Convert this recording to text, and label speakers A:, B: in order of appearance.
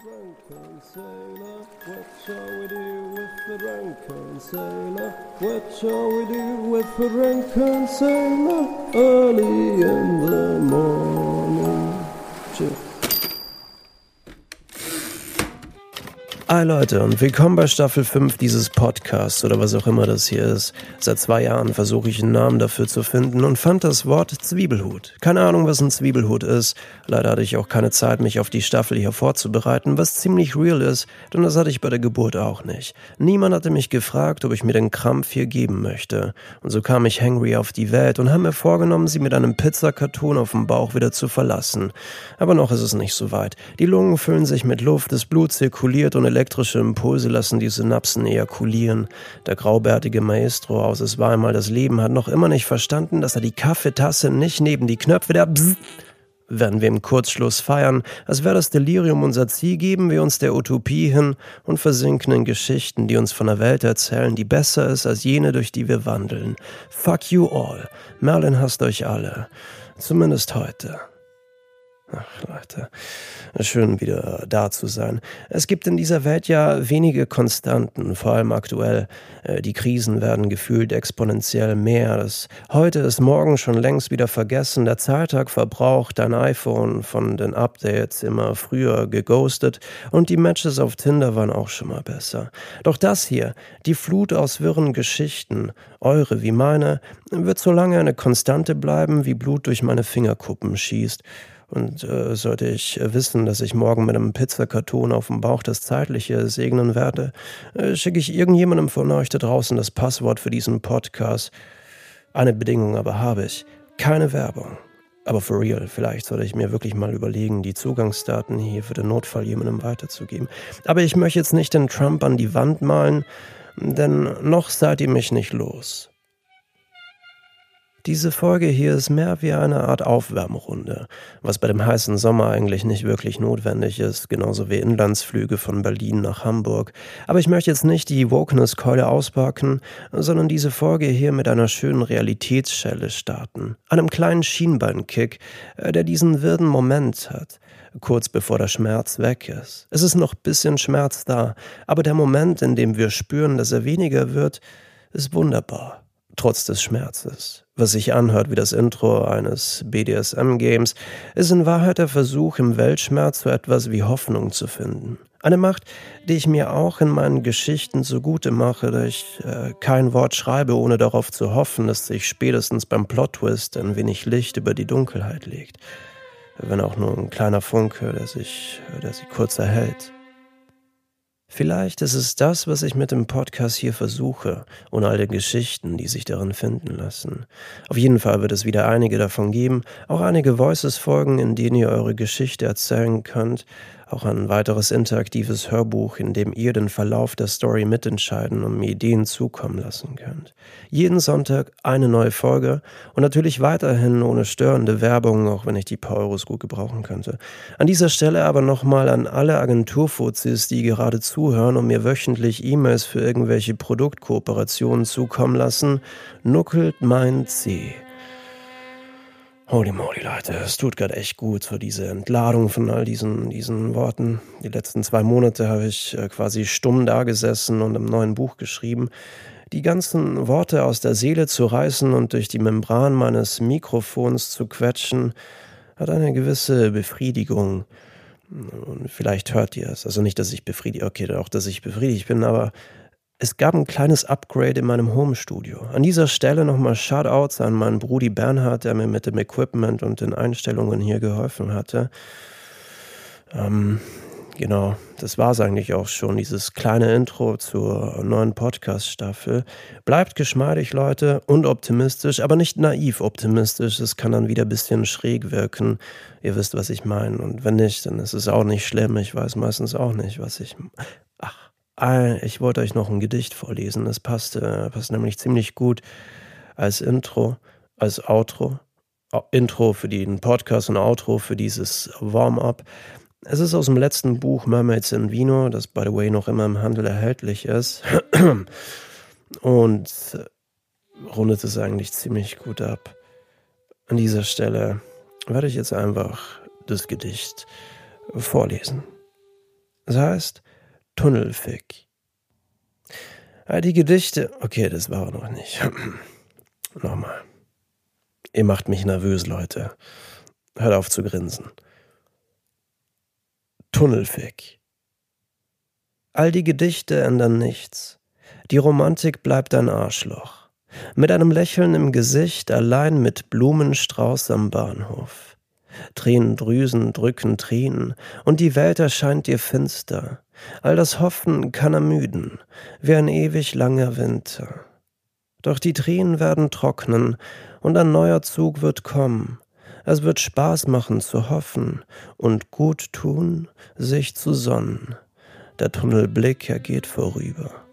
A: drunken sailor? What shall we do with the drunken sailor? What shall we do with the drunken sailor? Early Hi Leute und willkommen bei Staffel 5 dieses Podcasts oder was auch immer das hier ist. Seit zwei Jahren versuche ich einen Namen dafür zu finden und fand das Wort Zwiebelhut. Keine Ahnung, was ein Zwiebelhut ist. Leider hatte ich auch keine Zeit, mich auf die Staffel hier vorzubereiten, was ziemlich real ist, denn das hatte ich bei der Geburt auch nicht. Niemand hatte mich gefragt, ob ich mir den Krampf hier geben möchte. Und so kam ich hangry auf die Welt und habe mir vorgenommen, sie mit einem Pizzakarton auf dem Bauch wieder zu verlassen. Aber noch ist es nicht so weit. Die Lungen füllen sich mit Luft, das Blut zirkuliert und elektrische Impulse lassen die Synapsen ejakulieren. Der graubärtige Maestro aus Es war einmal das Leben hat noch immer nicht verstanden, dass er die Kaffeetasse nicht neben die Knöpfe der Bzzz werden wir im Kurzschluss feiern, als wäre das Delirium unser Ziel, geben wir uns der Utopie hin und versinken in Geschichten, die uns von einer Welt erzählen, die besser ist als jene, durch die wir wandeln. Fuck you all. Merlin hasst euch alle. Zumindest heute. Ach, Leute, schön wieder da zu sein. Es gibt in dieser Welt ja wenige Konstanten, vor allem aktuell. Äh, die Krisen werden gefühlt exponentiell mehr. Das heute ist morgen schon längst wieder vergessen. Der Zahltag verbraucht, dein iPhone von den Updates immer früher geghostet und die Matches auf Tinder waren auch schon mal besser. Doch das hier, die Flut aus wirren Geschichten, eure wie meine, wird so lange eine Konstante bleiben, wie Blut durch meine Fingerkuppen schießt. Und äh, sollte ich äh, wissen, dass ich morgen mit einem Pizzakarton auf dem Bauch das Zeitliche segnen werde, äh, schicke ich irgendjemandem von euch da draußen das Passwort für diesen Podcast. Eine Bedingung aber habe ich. Keine Werbung. Aber for real, vielleicht sollte ich mir wirklich mal überlegen, die Zugangsdaten hier für den Notfall jemandem weiterzugeben. Aber ich möchte jetzt nicht den Trump an die Wand malen, denn noch seid ihr mich nicht los. Diese Folge hier ist mehr wie eine Art Aufwärmrunde, was bei dem heißen Sommer eigentlich nicht wirklich notwendig ist, genauso wie Inlandsflüge von Berlin nach Hamburg. Aber ich möchte jetzt nicht die Wokeness-Keule auspacken, sondern diese Folge hier mit einer schönen Realitätsschelle starten. Einem kleinen Schienbeinkick, äh, der diesen wirden Moment hat kurz bevor der Schmerz weg ist. Es ist noch bisschen Schmerz da, aber der Moment, in dem wir spüren, dass er weniger wird, ist wunderbar trotz des Schmerzes. Was sich anhört wie das Intro eines BDSM-Games, ist in Wahrheit der Versuch, im Weltschmerz so etwas wie Hoffnung zu finden. Eine Macht, die ich mir auch in meinen Geschichten zugute mache, da ich äh, kein Wort schreibe, ohne darauf zu hoffen, dass sich spätestens beim Plot-Twist ein wenig Licht über die Dunkelheit legt. Wenn auch nur ein kleiner Funke, der sich, der sich kurz erhält. Vielleicht ist es das, was ich mit dem Podcast hier versuche und all den Geschichten, die sich darin finden lassen. Auf jeden Fall wird es wieder einige davon geben, auch einige Voices-Folgen, in denen ihr eure Geschichte erzählen könnt, auch ein weiteres interaktives Hörbuch, in dem ihr den Verlauf der Story mitentscheiden und mir Ideen zukommen lassen könnt. Jeden Sonntag eine neue Folge und natürlich weiterhin ohne störende Werbung, auch wenn ich die paar Euros gut gebrauchen könnte. An dieser Stelle aber nochmal an alle Agenturfuzis, die gerade zuhören und mir wöchentlich E-Mails für irgendwelche Produktkooperationen zukommen lassen, nuckelt mein C. Holy moly, Leute, es tut gerade echt gut für diese Entladung von all diesen, diesen Worten. Die letzten zwei Monate habe ich äh, quasi stumm dagesessen und im neuen Buch geschrieben. Die ganzen Worte aus der Seele zu reißen und durch die Membran meines Mikrofons zu quetschen, hat eine gewisse Befriedigung. Und vielleicht hört ihr es. Also nicht, dass ich befriedigt, okay, auch, dass ich befriedigt bin, aber es gab ein kleines Upgrade in meinem Homestudio. An dieser Stelle nochmal Shoutouts an meinen Brudi Bernhard, der mir mit dem Equipment und den Einstellungen hier geholfen hatte. Ähm, genau, das war es eigentlich auch schon, dieses kleine Intro zur neuen Podcast-Staffel. Bleibt geschmeidig, Leute, und optimistisch, aber nicht naiv optimistisch. Es kann dann wieder ein bisschen schräg wirken. Ihr wisst, was ich meine. Und wenn nicht, dann ist es auch nicht schlimm. Ich weiß meistens auch nicht, was ich. Ich wollte euch noch ein Gedicht vorlesen. Das passt, äh, passt nämlich ziemlich gut als Intro, als Outro. Intro für den Podcast und Outro für dieses Warm-up. Es ist aus dem letzten Buch Mermaids in Vino, das by the way noch immer im Handel erhältlich ist. Und rundet es eigentlich ziemlich gut ab. An dieser Stelle werde ich jetzt einfach das Gedicht vorlesen. Es heißt Tunnelfick. All die Gedichte. Okay, das war noch nicht. Nochmal. Ihr macht mich nervös, Leute. Hört auf zu grinsen. Tunnelfick. All die Gedichte ändern nichts. Die Romantik bleibt ein Arschloch. Mit einem Lächeln im Gesicht, allein mit Blumenstrauß am Bahnhof. Tränendrüsen drücken Tränen, und die Welt erscheint dir finster. All das Hoffen kann ermüden, wie ein ewig langer Winter. Doch die Tränen werden trocknen, und ein neuer Zug wird kommen. Es wird Spaß machen zu hoffen und gut tun, sich zu sonnen. Der Tunnelblick, er geht vorüber.